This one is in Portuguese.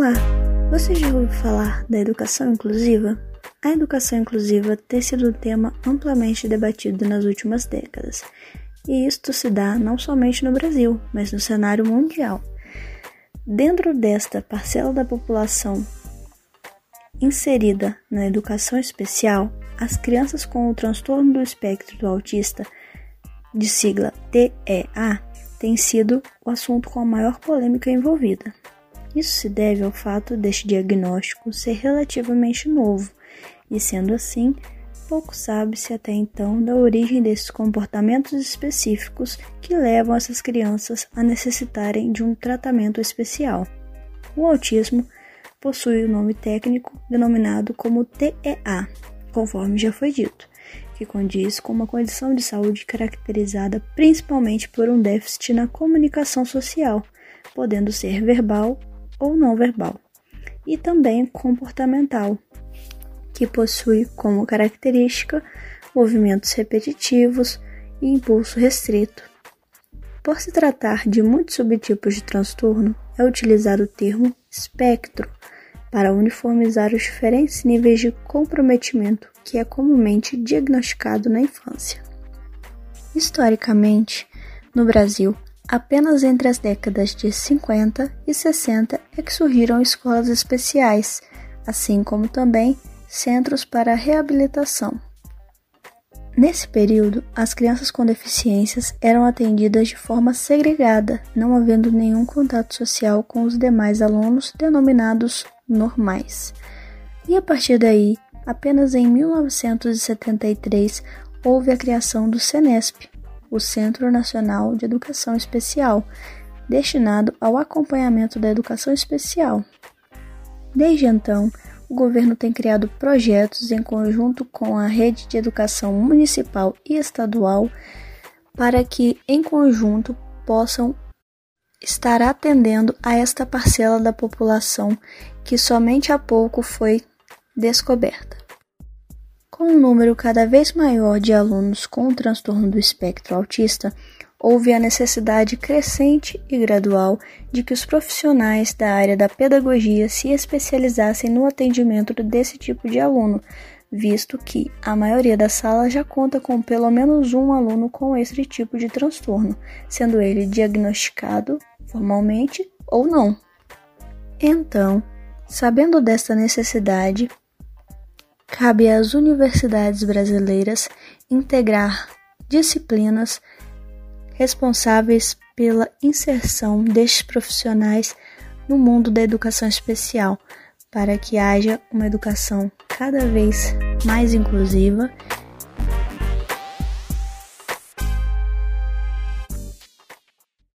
Olá! Você já ouviu falar da educação inclusiva? A educação inclusiva tem sido um tema amplamente debatido nas últimas décadas, e isto se dá não somente no Brasil, mas no cenário mundial. Dentro desta parcela da população inserida na educação especial, as crianças com o transtorno do espectro do autista, de sigla TEA, têm sido o assunto com a maior polêmica envolvida. Isso se deve ao fato deste diagnóstico ser relativamente novo, e sendo assim, pouco sabe-se até então da origem desses comportamentos específicos que levam essas crianças a necessitarem de um tratamento especial. O autismo possui o nome técnico denominado como TEA, conforme já foi dito, que condiz com uma condição de saúde caracterizada principalmente por um déficit na comunicação social, podendo ser verbal ou não verbal, e também comportamental, que possui como característica movimentos repetitivos e impulso restrito. Por se tratar de muitos subtipos de transtorno, é utilizado o termo espectro para uniformizar os diferentes níveis de comprometimento que é comumente diagnosticado na infância. Historicamente, no Brasil, Apenas entre as décadas de 50 e 60 é que surgiram escolas especiais, assim como também centros para reabilitação. Nesse período, as crianças com deficiências eram atendidas de forma segregada, não havendo nenhum contato social com os demais alunos denominados normais. E a partir daí, apenas em 1973 houve a criação do CENESP, o Centro Nacional de Educação Especial, destinado ao acompanhamento da educação especial. Desde então, o governo tem criado projetos em conjunto com a rede de educação municipal e estadual para que, em conjunto, possam estar atendendo a esta parcela da população que somente há pouco foi descoberta. Com um número cada vez maior de alunos com o transtorno do espectro autista, houve a necessidade crescente e gradual de que os profissionais da área da pedagogia se especializassem no atendimento desse tipo de aluno, visto que a maioria das salas já conta com pelo menos um aluno com esse tipo de transtorno, sendo ele diagnosticado formalmente ou não. Então, sabendo desta necessidade, cabe às universidades brasileiras integrar disciplinas responsáveis pela inserção destes profissionais no mundo da educação especial, para que haja uma educação cada vez mais inclusiva